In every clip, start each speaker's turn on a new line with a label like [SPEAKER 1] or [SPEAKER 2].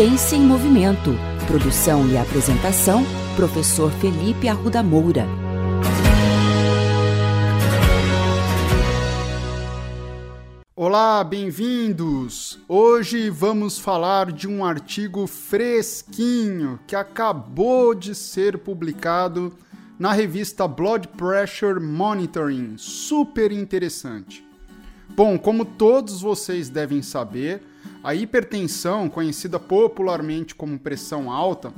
[SPEAKER 1] Ciência em Movimento. Produção e apresentação, professor Felipe Arruda Moura.
[SPEAKER 2] Olá, bem-vindos! Hoje vamos falar de um artigo fresquinho que acabou de ser publicado na revista Blood Pressure Monitoring. Super interessante. Bom, como todos vocês devem saber, a hipertensão, conhecida popularmente como pressão alta,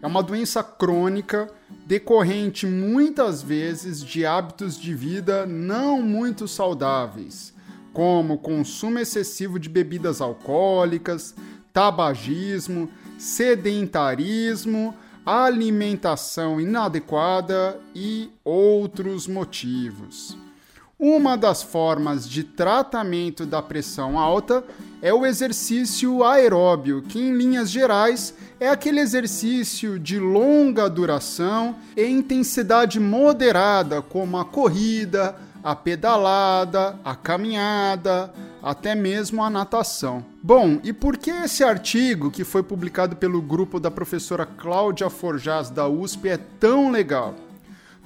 [SPEAKER 2] é uma doença crônica decorrente muitas vezes de hábitos de vida não muito saudáveis, como consumo excessivo de bebidas alcoólicas, tabagismo, sedentarismo, alimentação inadequada e outros motivos. Uma das formas de tratamento da pressão alta é o exercício aeróbio, que em linhas gerais é aquele exercício de longa duração e intensidade moderada, como a corrida, a pedalada, a caminhada, até mesmo a natação. Bom, e por que esse artigo, que foi publicado pelo grupo da professora Cláudia Forjaz da USP, é tão legal?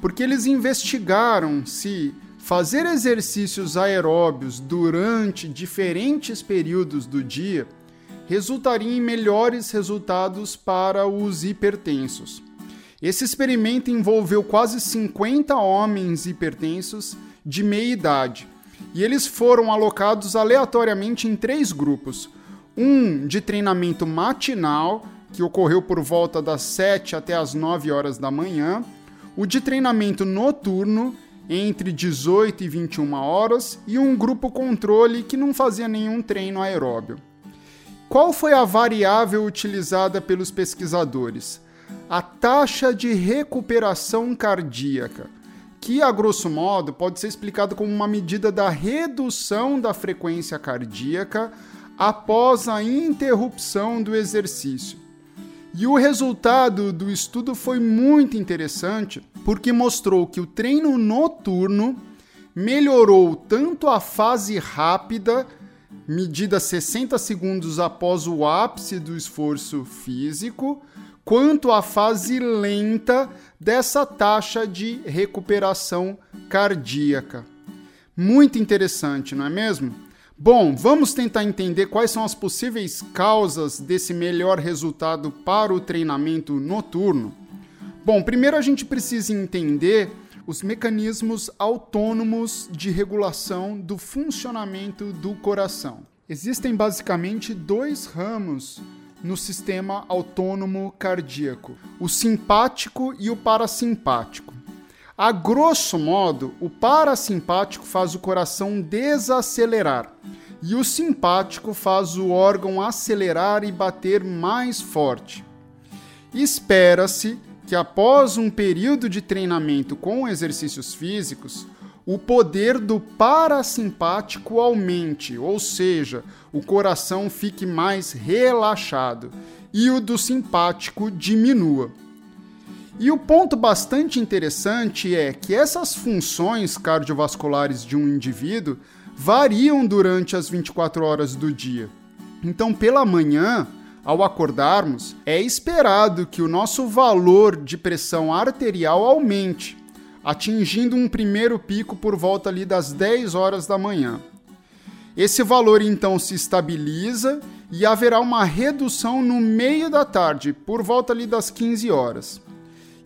[SPEAKER 2] Porque eles investigaram se fazer exercícios aeróbios durante diferentes períodos do dia resultaria em melhores resultados para os hipertensos. Esse experimento envolveu quase 50 homens hipertensos de meia idade e eles foram alocados aleatoriamente em três grupos: um de treinamento matinal, que ocorreu por volta das 7 até as 9 horas da manhã, o de treinamento noturno, entre 18 e 21 horas e um grupo controle que não fazia nenhum treino aeróbio. Qual foi a variável utilizada pelos pesquisadores? A taxa de recuperação cardíaca, que a grosso modo pode ser explicado como uma medida da redução da frequência cardíaca após a interrupção do exercício. E o resultado do estudo foi muito interessante porque mostrou que o treino noturno melhorou tanto a fase rápida, medida 60 segundos após o ápice do esforço físico, quanto a fase lenta dessa taxa de recuperação cardíaca. Muito interessante, não é mesmo? Bom, vamos tentar entender quais são as possíveis causas desse melhor resultado para o treinamento noturno. Bom, primeiro a gente precisa entender os mecanismos autônomos de regulação do funcionamento do coração. Existem basicamente dois ramos no sistema autônomo cardíaco: o simpático e o parasimpático. A grosso modo, o parasimpático faz o coração desacelerar e o simpático faz o órgão acelerar e bater mais forte. Espera-se que após um período de treinamento com exercícios físicos, o poder do parasimpático aumente, ou seja, o coração fique mais relaxado, e o do simpático diminua. E o ponto bastante interessante é que essas funções cardiovasculares de um indivíduo variam durante as 24 horas do dia. Então, pela manhã, ao acordarmos, é esperado que o nosso valor de pressão arterial aumente, atingindo um primeiro pico por volta ali das 10 horas da manhã. Esse valor então se estabiliza e haverá uma redução no meio da tarde, por volta ali das 15 horas.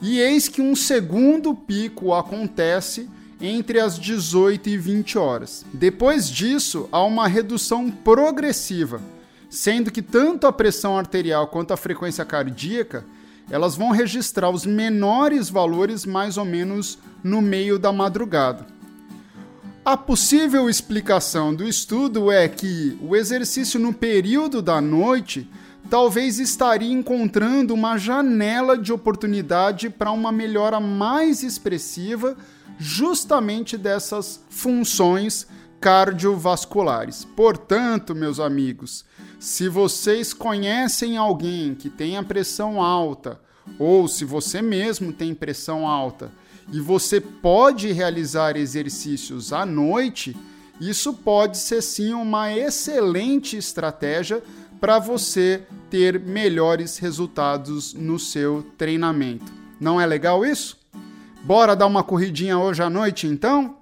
[SPEAKER 2] E eis que um segundo pico acontece entre as 18 e 20 horas. Depois disso, há uma redução progressiva, sendo que tanto a pressão arterial quanto a frequência cardíaca elas vão registrar os menores valores mais ou menos no meio da madrugada. A possível explicação do estudo é que o exercício no período da noite talvez estaria encontrando uma janela de oportunidade para uma melhora mais expressiva justamente dessas funções cardiovasculares. Portanto, meus amigos, se vocês conhecem alguém que tem a pressão alta, ou se você mesmo tem pressão alta e você pode realizar exercícios à noite, isso pode ser sim uma excelente estratégia para você ter melhores resultados no seu treinamento. Não é legal isso? Bora dar uma corridinha hoje à noite então?